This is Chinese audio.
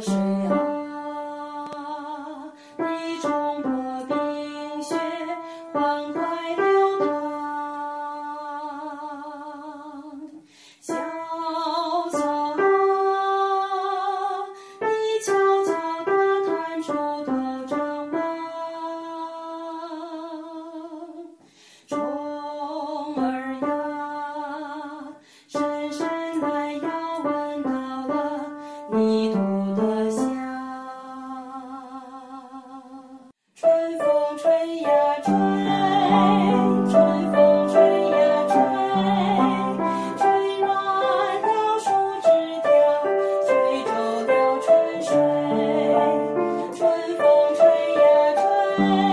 水啊，你冲破冰雪，欢快地。Oh.